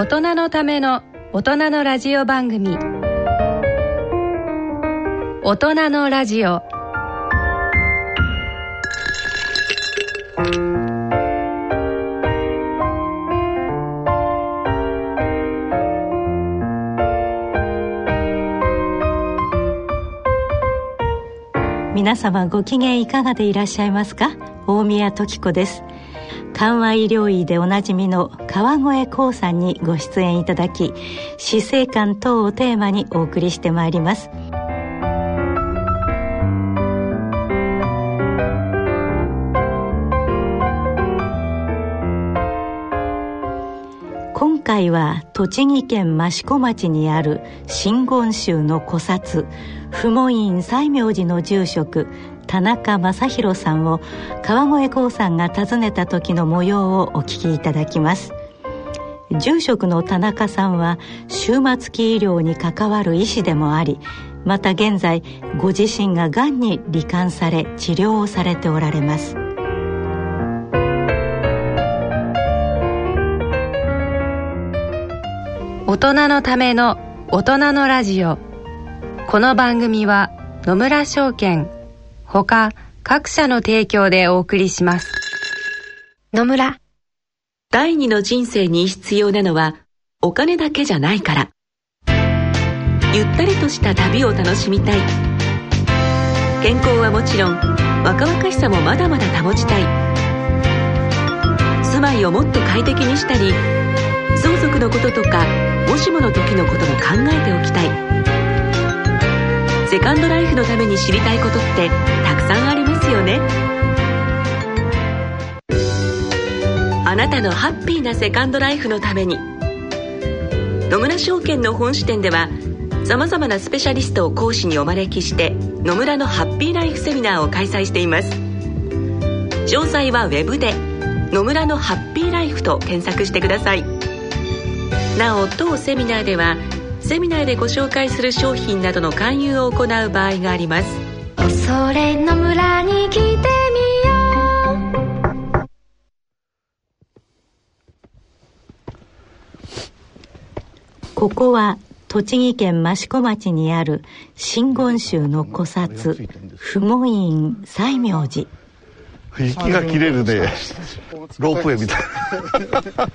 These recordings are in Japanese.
大人のための大人のラジオ番組。大人のラジオ。皆様ご機嫌いかがでいらっしゃいますか？大宮時子です。緩和医療医でおなじみの川越光さんにご出演いただき死生観等をテーマにお送りしてまいります。今回は栃木県益子町にある真言宗の古刹不門院西明寺の住職田中正弘さんを川越光さんが訪ねた時の模様をお聞きいただきます。住職の田中さんは終末期医療に関わる医師でもありまた現在ご自身ががんに罹患され治療をされておられます。大人のための大人のラジオ。この番組は野村証券ほか各社の提供でお送りします。野村。第二の人生に必要なのはお金だけじゃないから。ゆったりとした旅を楽しみたい。健康はもちろん若々しさもまだまだ保ちたい。住まいをもっと快適にしたり相続のこととかもしもの時のことも考えておきたい。セカンドライフのために知りたいことってたくさんありますよね。あなたのハッピーなセカンドライフのために。野村証券の本支店ではさまざまなスペシャリストを講師にお招きして野村のハッピーライフセミナーを開催しています。詳細はウェブで「野村のハッピーライフ」と検索してください。なお当セミナーではセミナーでご紹介する商品などの勧誘を行う場合があります。恐れの村に来てみよう。ここは栃木県益子町にある真言宗の古刹不門院西明寺。息が切れるね。ロープウェイみたいな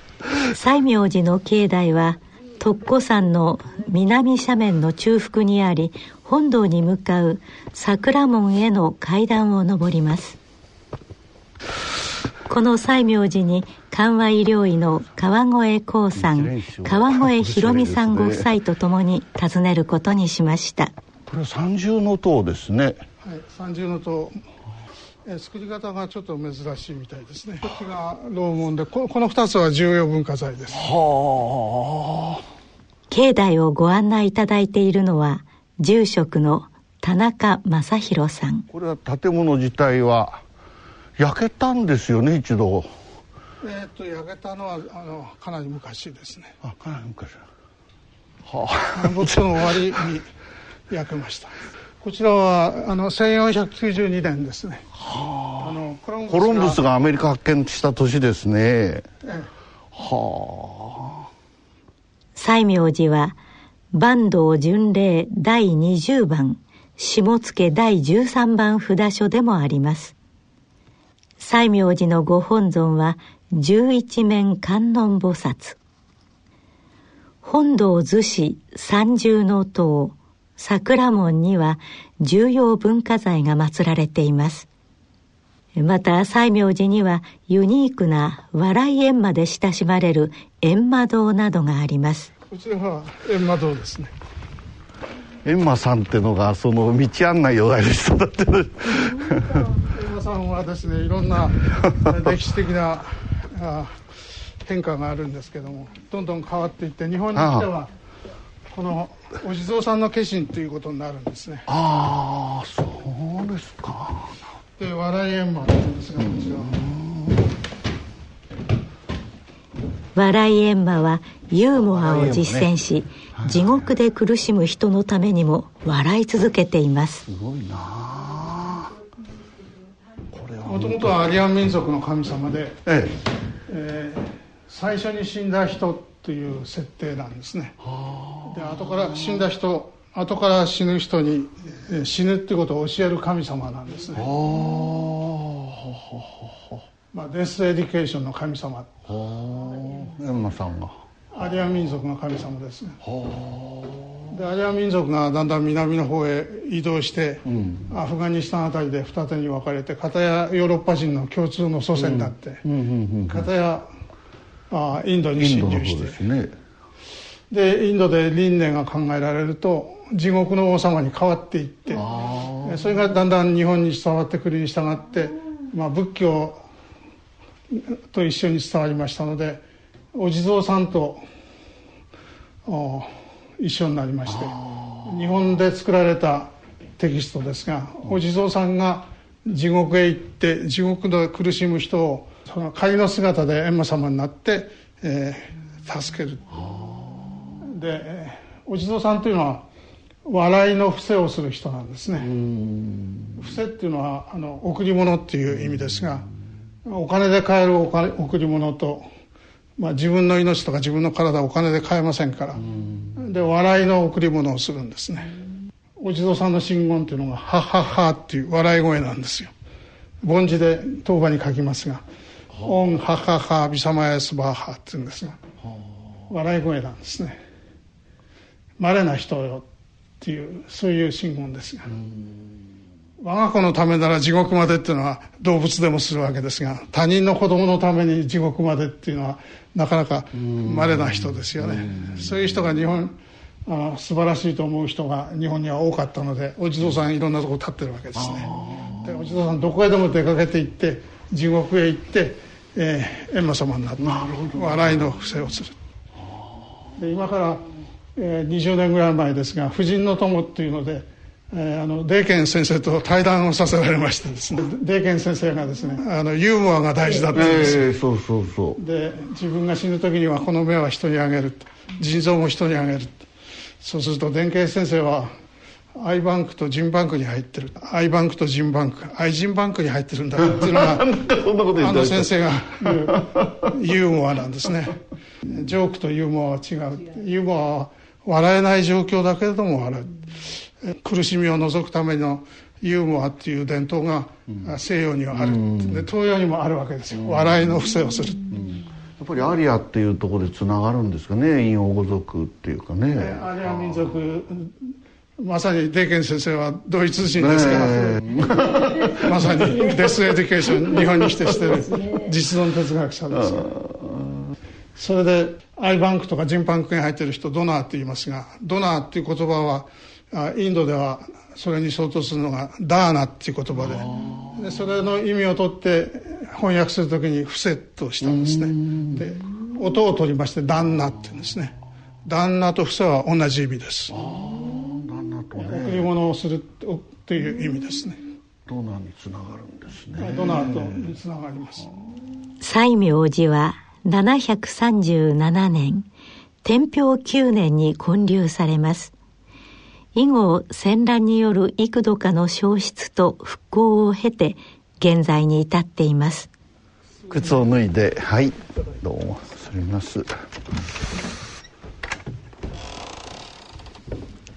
西明寺の境内は徳子山の南斜面の中腹にあり本堂に向かう桜門への階段を上ります。この西明寺に緩和医療医の川越光さん川越博美さんご夫妻と共に訪ねることにしました。これ三重の塔ですね。はい、三重の塔。え作り方がちょっと珍しいみたいですね。こっちが楼門でここの2つは重要文化財です。は境内をご案内いただいているのは住職の田中正弘さん。あこれは建物自体は焼けたんですよね一度。えーっと焼けたのはあのかなり昔ですね。あかなり昔。はあ。南北の終わりに焼けましたこちらはあの1492年ですね。あ。のコロンコロンブスがアメリカ発見した年ですね。ええ。は西明寺は坂東巡礼第20番下野第13番札所でもあります。西明寺のご本尊は十一面観音菩薩。本堂逗子三重の塔桜門には重要文化財が祀られています。また西明寺にはユニークな笑い閻魔で親しまれる閻魔堂などがあります。こちらは閻魔堂ですね。あエンマさんってのがその道案内をやる人だって。閻魔さんはですねいろんな 歴史的なあ変化があるんですけどもどんどん変わっていって日本に来てはこのお地蔵さんの化身ということになるんですね。ああそうですか。で笑い閻魔って言うんですがこちら。は笑い閻魔はユーモアを実践し、地獄で苦しむ人のためにも笑い続けています。すごいな。あこれはもともとはアーリアン民族の神様で、ええ。ー最初に死んだ人という設定なんですねで後から死んだ人後から死ぬ人に死ぬってことを教える神様なんですね。まあ、デス・エデュケーションの神様。閻魔さんが。アリア民族の神様ですね。でアリア民族がだんだん南の方へ移動して、うん、アフガニスタンあたりで二手に分かれて片やヨーロッパ人の共通の祖先になって、片やあインドに侵入してね、でインドで輪廻が考えられると地獄の王様に変わっていってそれがだんだん日本に伝わってくるに従って、まあ、仏教と一緒に伝わりましたのでお地蔵さんと一緒になりまして日本で作られたテキストですがお地蔵さんが地獄へ行って地獄で苦しむ人をその仮の姿で閻魔様になって、えー、助けるでお地蔵さんというのは笑いの伏せをする人なんですね。伏せっていうのはあの贈り物っていう意味ですがお金で買える贈り物とまあ、自分の命とか自分の体をお金で買えませんからで笑いの贈り物をするんですね。お地蔵さんの真言っていうのが「ははは」っていう笑い声なんですよ。凡字で当場に書きますが「オンはははビサマヤスバーハ」って言うんですが笑い声なんですね稀な人よっていうそういう真言ですが。我が子のためなら地獄までっていうのは動物でもするわけですが他人の子供のために地獄までっていうのはなかなか稀な人ですよね。そういう人が日本あ素晴らしいと思う人が日本には多かったのでお地蔵さんいろんなとこ立ってるわけですね。でお地蔵さんどこへでも出かけて行って地獄へ行って、えー、閻魔様になって笑いの伏せをする。で今から、えー、20年ぐらい前ですが「婦人の友」っていうのでえー、あのデーケン先生と対談をさせられましてですね。デーケン先生がですねあのユーモアが大事だったんですよ、えー、そうそうそう。で自分が死ぬ時にはこの目は人にあげる腎臓も人にあげるそうすると電慶先生はアイバンクとジンバンクに入ってる。アイバンクとジンバンクアイジンバンクに入ってるんだっていうのが あの先生が言うユーモアなんですね。ジョークとユーモアは違うユーモアは笑えない状況だけれども笑う。苦しみを除くためのユーモアっていう伝統が西洋にはある、うん、で東洋にもあるわけですよ、うん、笑いの布施をする、うん、やっぱりアーリアっていうところでつながるんですかね？印欧語族っていうかね。アーリア民族まさにデーケン先生はドイツ人ですから、まさにデスエデュケーション日本に来てしてる実存哲学者ですそれでアイバンクとかジンパンクに入ってる人ドナーって言いますがドナーっていう言葉はインドではそれに相当するのがダーナっていう言葉ででそれの意味を取って翻訳するときにフセットしたんですね。で音を取りまして旦那って言うんですね。旦那と伏せは同じ意味です。旦那とね。贈り物をするっていう意味ですね。ドナーにつながるんですね。ドナーとにつながります。西明寺は737年天平9年に建立されます。以後戦乱による幾度かの消失と復興を経て現在に至っています。靴を脱いではいどうもすみます。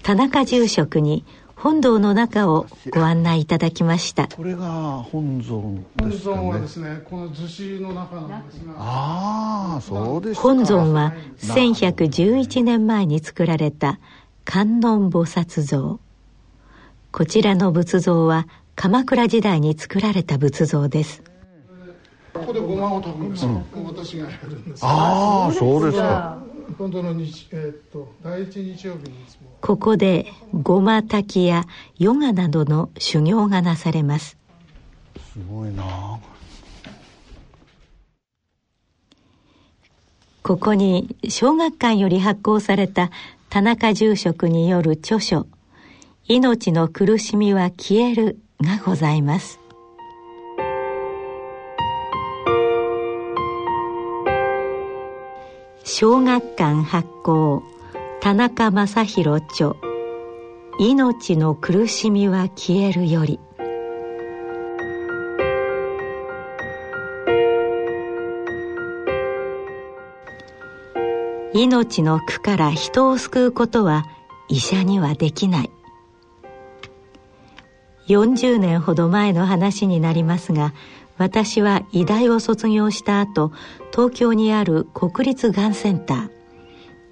田中住職に本堂の中をご案内いただきました。これが本尊ですか、ね、本尊はですねこの図紙の中なんですが。ああそうです本尊は1111年前に作られた観音菩薩像。こちらの仏像は鎌倉時代に作られた仏像です。ここでごまを炊くんですよ、うん、私がやるんですああそうですか本当の日、えー、っと第一日曜日にここでごま炊きやヨガなどの修行がなされます。すごいな。ここに小学館より発行された田中住職による著書「命の苦しみは消える」がございます小学館発行田中正宏著「命の苦しみは消える」より。命の苦から人を救うことは医者にはできない。40年ほど前の話になりますが私は医大を卒業した後東京にある国立がんセンタ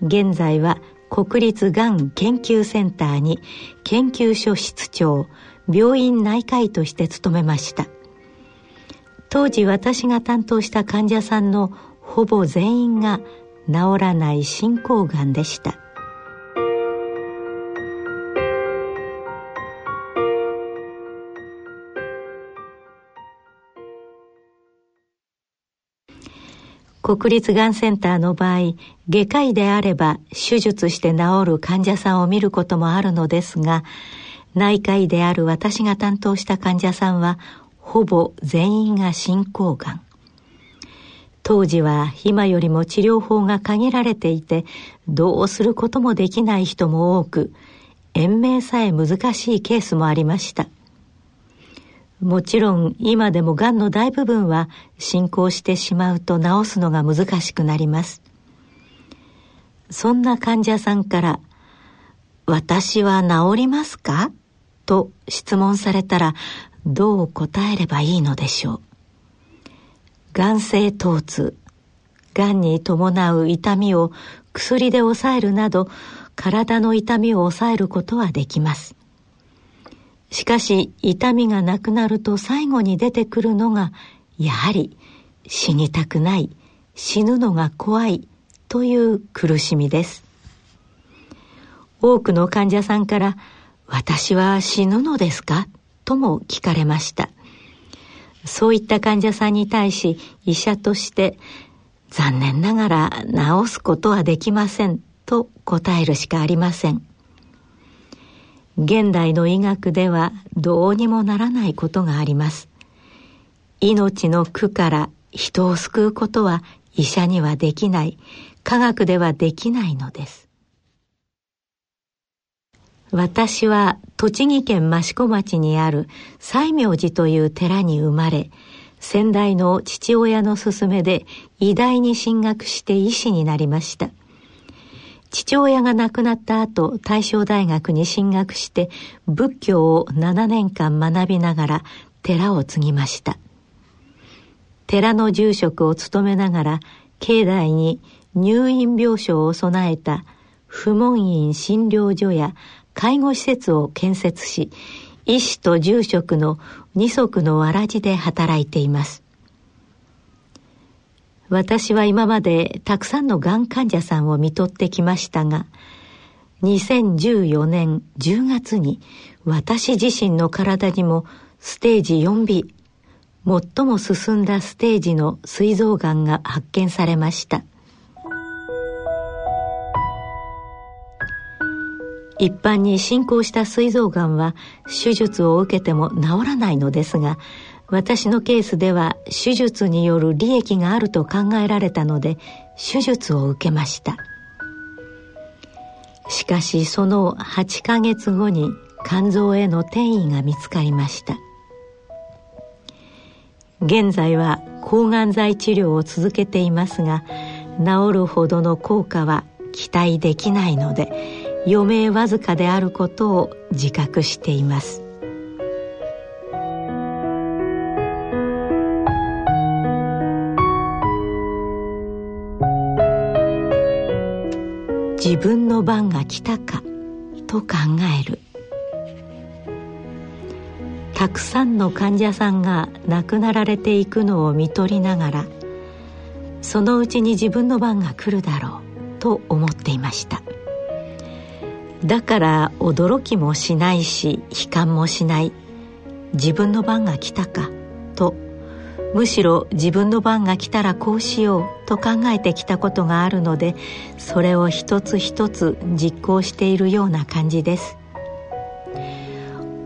ー。現在は国立がん研究センターに研究所室長病院内科医として勤めました。当時私が担当した患者さんのほぼ全員が治らない進行がんでした。国立がんセンターの場合外科医であれば手術して治る患者さんを見ることもあるのですが内科医である私が担当した患者さんはほぼ全員が進行がん。当時は今よりも治療法が限られていてどうすることもできない人も多く延命さえ難しいケースもありました。もちろん今でもがんの大部分は進行してしまうと治すのが難しくなります。そんな患者さんから「私は治りますか?」と質問されたらどう答えればいいのでしょう？眼性疼痛がんに伴う痛みを薬で抑えるなど体の痛みを抑えることはできます。しかし痛みがなくなると最後に出てくるのがやはり死にたくない死ぬのが怖いという苦しみです。多くの患者さんから「私は死ぬのですか?」とも聞かれました。そういった患者さんに対し医者として残念ながら治すことはできませんと答えるしかありません。現代の医学ではどうにもならないことがあります。命の苦から人を救うことは医者にはできない。科学ではできないのです。私は栃木県益子町にある西明寺という寺に生まれ先代の父親の勧めで医大に進学して医師になりました。父親が亡くなった後大正大学に進学して仏教を7年間学びながら寺を継ぎました。寺の住職を務めながら境内に入院病床を備えた不門院診療所や介護施設を建設し医師と住職の二足のわらじで働いています。私は今までたくさんのがん患者さんを見とってきましたが2014年10月に私自身の体にもステージ 4B 最も進んだステージの膵臓がんが発見されました。一般に進行した膵臓がんは手術を受けても治らないのですが私のケースでは手術による利益があると考えられたので手術を受けました。しかしその8ヶ月後に肝臓への転移が見つかりました。現在は抗がん剤治療を続けていますが治るほどの効果は期待できないので余命わずかであることを自覚しています。分の番が来たかと考える。たくさんの患者さんが亡くなられていくのを見取りながらそのうちに自分の番が来るだろうと思っていました。だから驚きもしないし悲観もしない自分の番が来たかとむしろ自分の番が来たらこうしようと考えてきたことがあるのでそれを一つ一つ実行しているような感じです。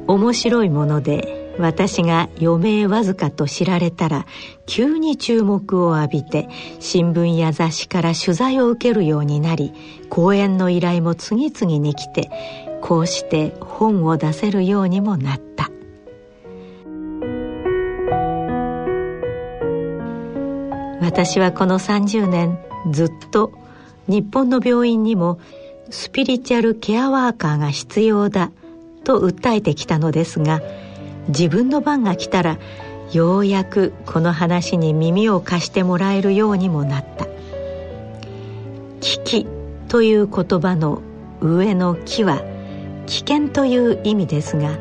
面白いもので私が余命わずかと知られたら急に注目を浴びて新聞や雑誌から取材を受けるようになり講演の依頼も次々に来てこうして本を出せるようにもなった。私はこの30年ずっと日本の病院にもスピリチュアルケアワーカーが必要だと訴えてきたのですが自分の番が来たらようやくこの話に耳を貸してもらえるようにもなった「危機」という言葉の上の「木」は危険という意味ですが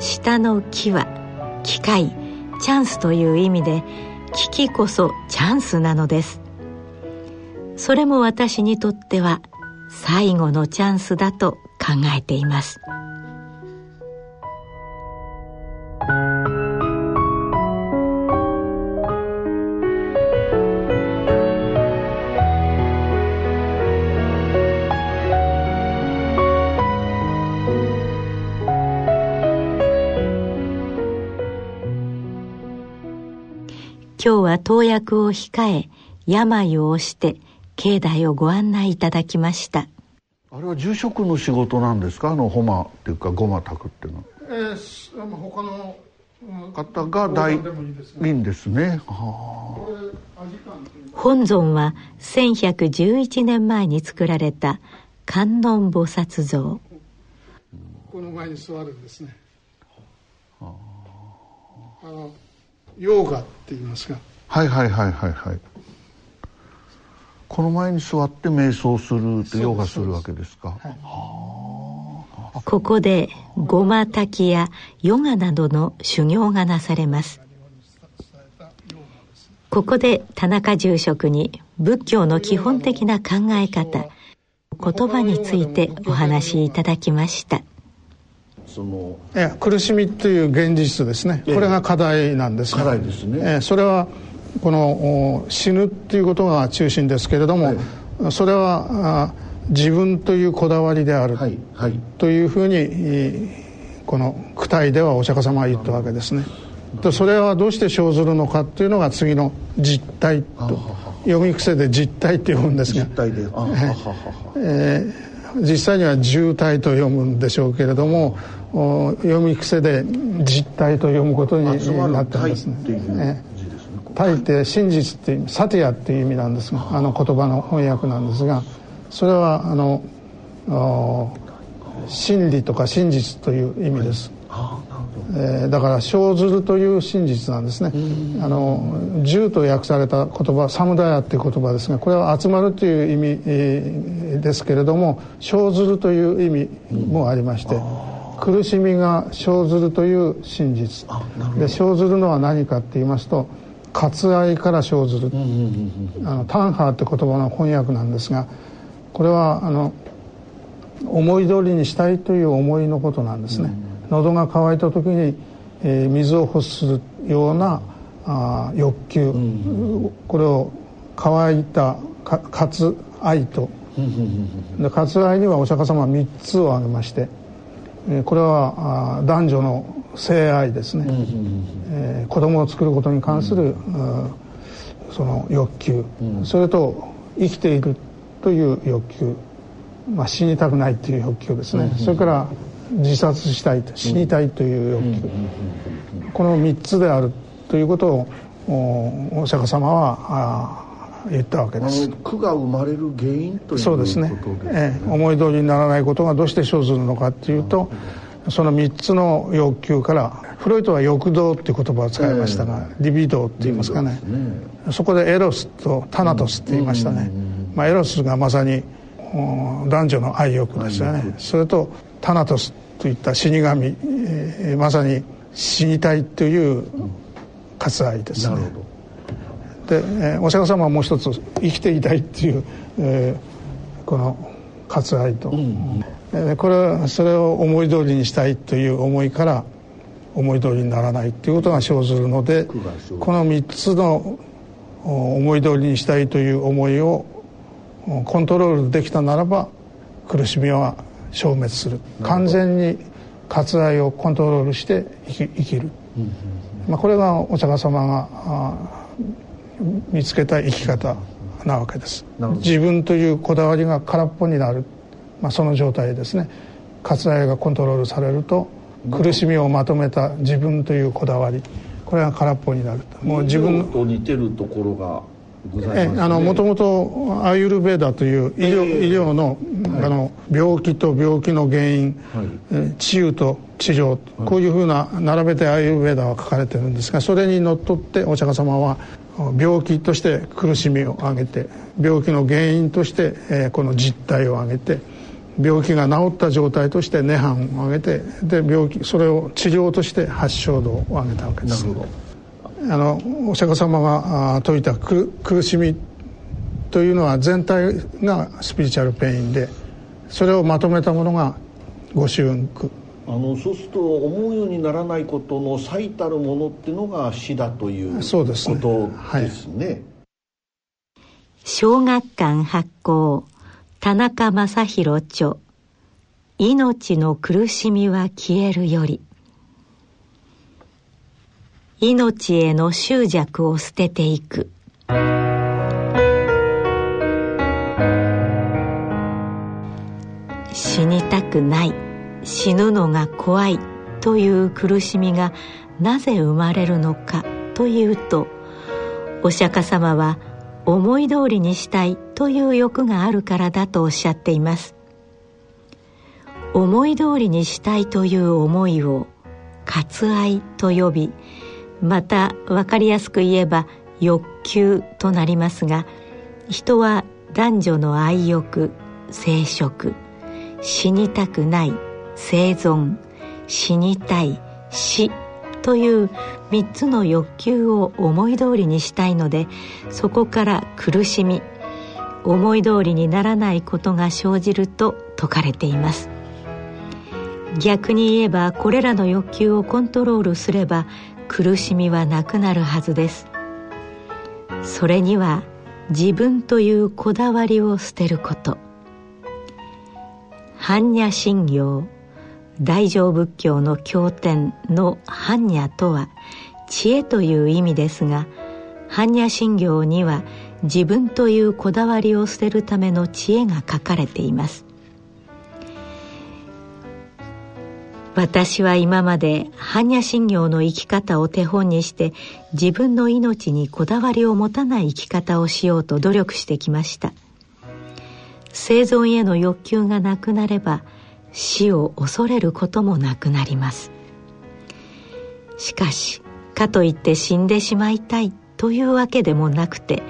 下の「木」は機会チャンスという意味で危機こそチャンスなのです。それも私にとっては最後のチャンスだと考えています。は投薬を控え病を押して境内をご案内いただきました。あれは住職の仕事なんですか？あのホマっていうかゴマ炊くっていうの。はえー、他の方が大いいんですね、本尊は1111年前に作られた観音菩薩像。この前に座るんですね。あのヨーガって言いますがはいはいはいはいはい。この前に座って瞑想するってヨガするわけですか、はい、ここでごま炊きやヨガなどの修行がなされます。ここで田中住職に仏教の基本的な考え方言葉についてお話しいただきました。そのいや苦しみという現実ですね、これが課題なんです課題ですね、えそれはこの死ぬっていうことが中心ですけれども、はい、それは自分というこだわりである、はい。はい、というふうにこの句体ではお釈迦様は言ったわけですね。とそれはどうして生ずるのかっていうのが次の実態と読み癖で実態って読むんですが。実態で。えー、実際には渋滞と読むんでしょうけれども読み癖で実体と読むことになってますね。大抵真実っていうサティアっていう意味なんですがあの言葉の翻訳なんですがそれはあの真理とか真実という意味です。えー、だから生ずるという真実なんですね。あの十と訳された言葉サムダヤっていう言葉ですがこれは集まるという意味、えー、ですけれども生ずるという意味もありまして、苦しみが生ずるという真実。で生ずるのは何かって言いますと割愛から生ずる、あのタンハーって言葉の翻訳なんですがこれはあの思い通りにしたいという思いのことなんですね、喉が渇いた時に、えー、水を欲するようなあ欲求、これを乾いたか割愛と、で割愛にはお釈迦様は3つを挙げましてこれは男女の性愛ですね、えー、子供を作ることに関する、その欲求、それと生きているという欲求、まあ、死にたくないという欲求ですね、それから自殺したい死にたいという欲求、この3つであるということをお釈迦様は言ったわけです。苦が生まれる原因というそうですね、ええ、思い通りにならないことがどうして生ずるのかっていうと、その3つの欲求からフロイトは欲動っていう言葉を使いましたが、えー、リビドーって言いますかね、ね、そこでエロスとタナトスって言いましたね、まあ、エロスがまさに男女の愛欲ですよね。それとタナトスといった死神、えー、まさに死にたいという割愛ですね。なるほど。で、えー、お釈迦様はもう一つ生きていたいっていう、えー、この割愛と、うん。えー、これはそれを思い通りにしたいという思いから思い通りにならないっていうことが生ずるのでこの3つの思い通りにしたいという思いをコントロールできたならば苦しみは消滅する。完全に割愛をコントロールして生きる、まあ、これがお釈迦様が見つけた生き方なわけです。自分というこだわりが空っぽになる、まあ、その状態ですね。割愛がコントロールされると苦しみをまとめた自分というこだわり。これが空っぽになるもう自分と似てるところがございます、ね、あのもともとアーユルベーダという医療えー、医療の,、あの病気と病気の原因、はい、治癒と治療、はい、こういうふうな並べてアーユルベーダは書かれてるんですがそれにのっとってお釈迦様は病気として苦しみを挙げて病気の原因として、えー、この実態を挙げて病気が治った状態として涅槃を挙げてで病気それを治療として発症度を挙げたわけです。なるほど。あのお釈迦様が説いた苦しみというのは全体がスピリチュアルペインでそれをまとめたものが御朱雲句あのそうすると思うようにならないことの最たるものっていうのが死だということですね。すね。はい、小学館発行田中正宏著「命の苦しみは消えるより」命への執着を捨てていく。死にたくない。死ぬのが怖いという苦しみがなぜ生まれるのかというとお釈迦様は思い通りにしたい。という欲があるからだとおっしゃっています。思い通りにしたいという思いを割愛と呼びまた分かりやすく言えば欲求となりますが人は男女の愛欲生殖死にたくない生存死にたい死という3つの欲求を思い通りにしたいのでそこから苦しみ思い通りにならないことが生じると説かれています。逆に言えばこれらの欲求をコントロールすれば苦しみはなくなるはずです。それには自分というこだわりを捨てること。般若心経大乗仏教の経典の般若とは知恵という意味ですが般若心経には自分というこだわりを捨てるための知恵が書かれています。私は今まで般若心経の生き方を手本にして自分の命にこだわりを持たない生き方をしようと努力してきました。生存への欲求がなくなれば死を恐れることもなくなります。しかしかといって死んでしまいたいというわけでもなくて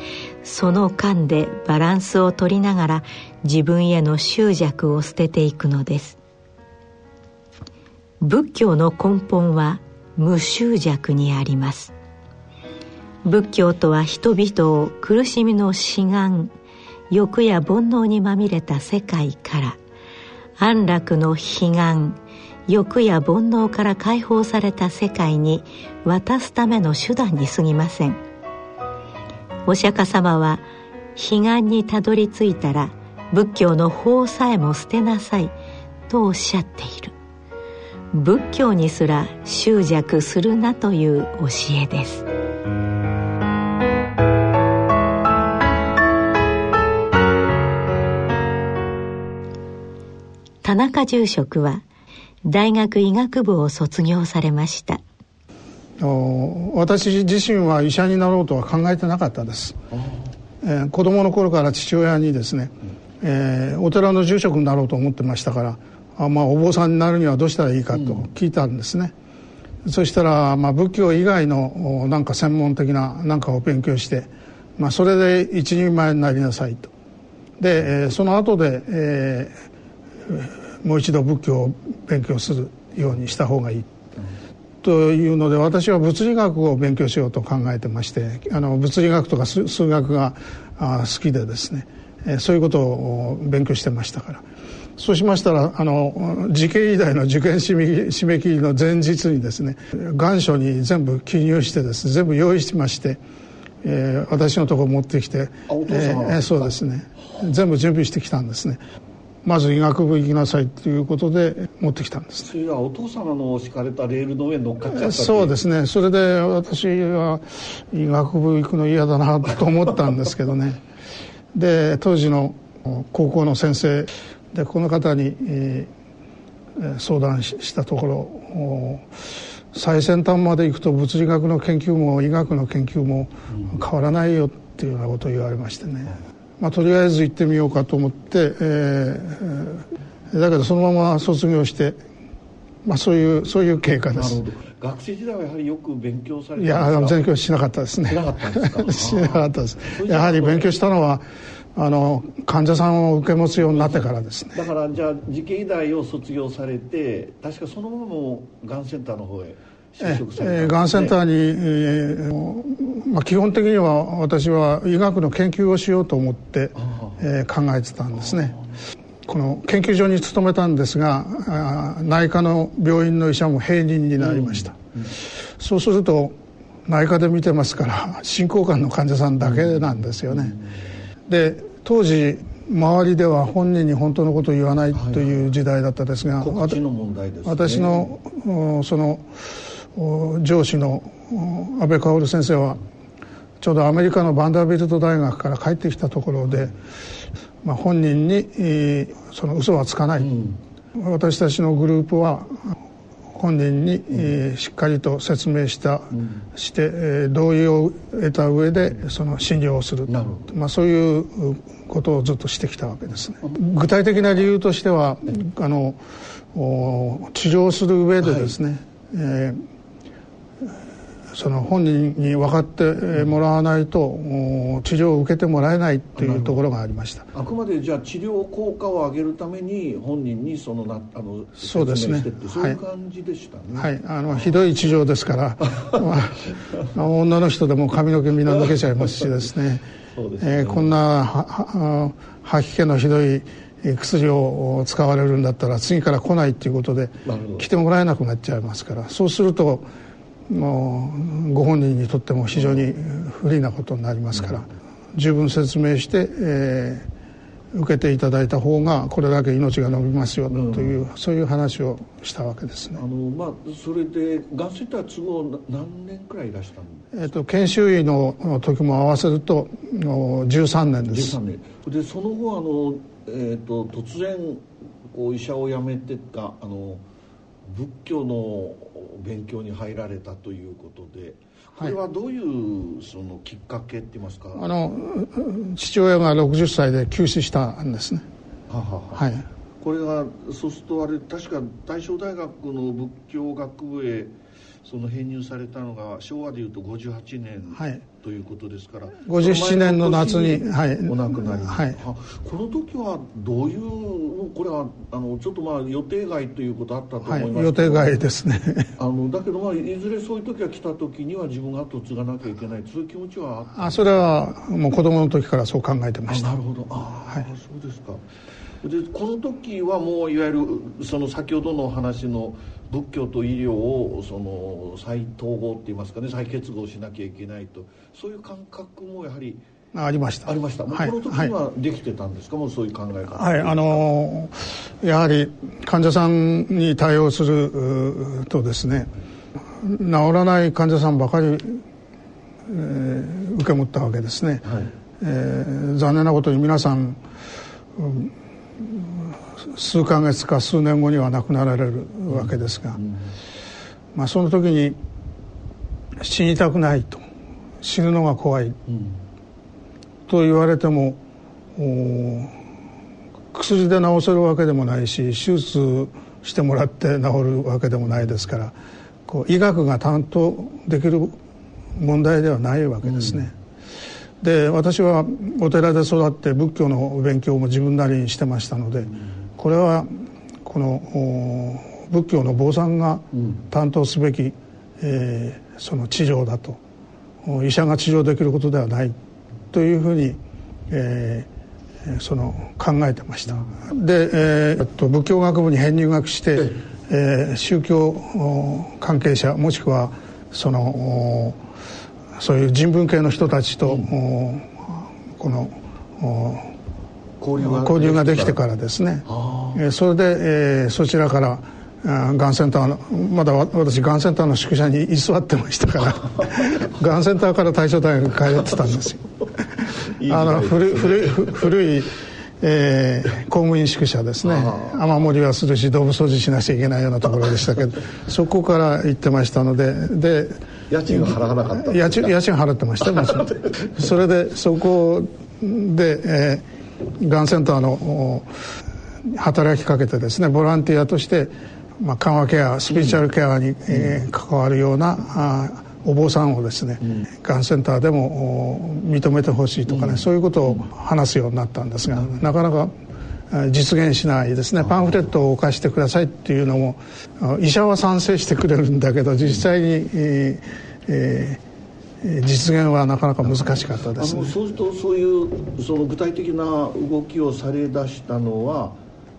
その間でバランスを取りながら自分への執着を捨てていくのです。仏教の根本は無執着にあります。仏教とは人々を苦しみの志願欲や煩悩にまみれた世界から安楽の悲願欲や煩悩から解放された世界に渡すための手段に過ぎません。お釈迦様は悲願にたどり着いたら仏教の法さえも捨てなさいとおっしゃっている。仏教にすら執着するなという教えです。田中住職は大学医学部を卒業されました。私自身は医者になろうとは考えてなかったです、えー、子供の頃から父親にですね、えー、お寺の住職になろうと思ってましたからあまあ、お坊さんになるにはどうしたらいいかと聞いたんですね、うん、そしたら、まあ、仏教以外のなんか専門的ななんかを勉強して、まあ、それで一人前になりなさいと。で、えー、その後で、えー、もう一度仏教を勉強するようにした方がいい、うん、というので私は物理学を勉強しようと考えてましてあの物理学とか数学があ好きでですね、えー、そういうことを勉強してましたから。そうしましたらあの時系医大の受験締め切りの前日にですね願書に全部記入してです全部用意しまして、えー、私のところ持ってきて、えー、そうですね。全部準備してきたんですねまず医学部行きなさいということで持ってきたんです、ね、それはお父様の敷かれたレールの上に乗っかっちゃったそうですね。それで私は医学部行くの嫌だなと思ったんですけどね。で当時の高校の先生でこの方に、えー、相談したところ最先端まで行くと物理学の研究も医学の研究も変わらないよっていうようなことを言われましてね、まあ、とりあえず行ってみようかと思って、えー、だけどそのまま卒業して、まあ、そういうそういう経過です。学生時代はやはりよく勉強されていや勉強しなかったですね。しなかったんですか？しなかったです。やはり勉強したのはあの患者さんを受け持つようになってからですね。だからじゃあ慈恵医大を卒業されて確かそのままもがんセンターの方へ就職された、ね、がんセンターに、えーまあ、基本的には私は医学の研究をしようと思って、えー、考えてたんですね。この研究所に勤めたんですが内科の病院の医者も平人になりました、うんうん、そうすると内科で見てますから進行官の患者さんだけなんですよね、で当時周りでは本人に本当のことを言わないという時代だったですが、はいはいね、私のその上司の安倍薫先生はちょうどアメリカのバンダービルト大学から帰ってきたところで、まあ、本人にその嘘はつかない、うん、私たちのグループは本人に、えー、しっかりと説明した、うん、して、えー、同意を得た上でその診療をするまあ、そういうことをずっとしてきたわけですね。具体的な理由としてはあの治療する上でですね、はい、えーその本人に分かってもらわないと治療を受けてもらえないというところがありました。あくまでじゃあ治療効果を上げるために本人にそのなあのそうですね。そういう感じでしたね。はい、はい、あのひどい治療ですから、まあ、女の人でも髪の毛みんな抜けちゃいますしですね。ね、えー、こんな吐き気のひどい薬を使われるんだったら次から来ないっていうことで来てもらえなくなっちゃいますから。そうするとご本人にとっても非常に不利なことになりますから、十分説明して、えー、受けていただいた方がこれだけ命が延びますよという、うん、そういう話をしたわけですね。あのまあそれでがんセンター都合何年くらいいらしたんえっと研修医の時も合わせると13年です。13年。でその後あのえっ、ー、と突然こう医者を辞めてたあの仏教の勉強に入られたということでこれはどういうそのきっかけって言いますか、はい、あの父親が60歳で急死したんですね。はは。はいこれがそうするとあれ確か大正大学の仏教学部へその編入されたのが昭和でいうと58年、はい、ということですから57年の夏に、はい、お亡くなり、はい、この時はどういうこれはあのちょっとまあ予定外ということあったと思いますはい、予定外ですね。あのだけどまあいずれそういう時が来た時には自分が後を継がなきゃいけない。そういう気持ちはあそれはもう子供の時からそう考えてました。なるほど。あ、はい、そうですかでこの時はもういわゆるその先ほどのお話の仏教と医療をその再統合っていいますかね再結合しなきゃいけないとそういう感覚もやはりありました。ありました、はい、この時にはできてたんですか、はい、もうそういう考え方。はいあのやはり患者さんに対応するとですね治らない患者さんばかり、えー、受け持ったわけですね、はい、えー、残念なことに皆さん数ヶ月か数年後には亡くなられるわけですが、まあ、その時に死にたくないと死ぬのが怖い、と言われても薬で治せるわけでもないし手術してもらって治るわけでもないですからこう医学が担当できる問題ではないわけですね。うん、で私はお寺で育って仏教の勉強も自分なりにしてましたので、うんこれはこの仏教の坊さんが担当すべき、うん、えー、その治療だと。医者が治療できることではない。というふうに、えー、その考えてました。で、えー、と仏教学部に編入学して、えー、宗教関係者もしくはそのそういう人文系の人たちと、うん、この交流ができてから。ですね、えー、それで、えー、そちらからがんセンターのまだ私がんセンターの宿舎に居座ってましたから。がんセンターから大正大学に通ってたんですよ。あの古古い古いえー、公務員宿舎ですね。雨漏りはするし動物掃除しなきゃいけないようなところでしたけど そこから行ってましたのでで家賃は払わなかった。家賃家賃払ってましたもちろん。それでそこで、えー、がんセンターの働きかけてですねボランティアとして、まあ、緩和ケアスピリチュアルケアに、えー、関わるようなあお坊さんをですね、うん、がんセンターでも認めてほしいとかね、うん、そういうことを話すようになったんですが、うん、なかなか実現しないですね。パンフレットを貸してくださいっていうのも医者は賛成してくれるんだけど実際に、えーえー実現はなかなか難しかったです、ね、そうするとそういうその具体的な動きをされ出したのは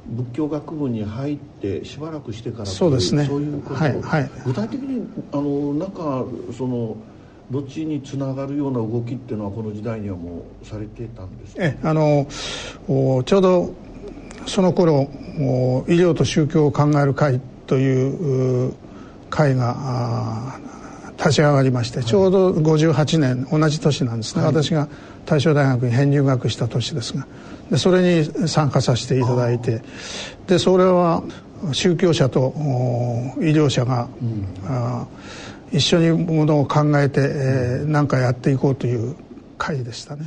仏教学部に入ってしばらくしてからそうですね。そういうこと、はいはい、具体的にあのなんかそのどっちにつながるような動きっていうのはこの時代にはもうされてたんですえあのちょうどその頃医療と宗教を考える会という会が立ち上がりまして、ちょうど58年同じ年なんですね、はい、私が大正大学に編入学した年ですが。でそれに参加させていただいてでそれは宗教者と医療者が、うん、あ一緒にものを考えて何、えー、かやっていこうという会でしたね。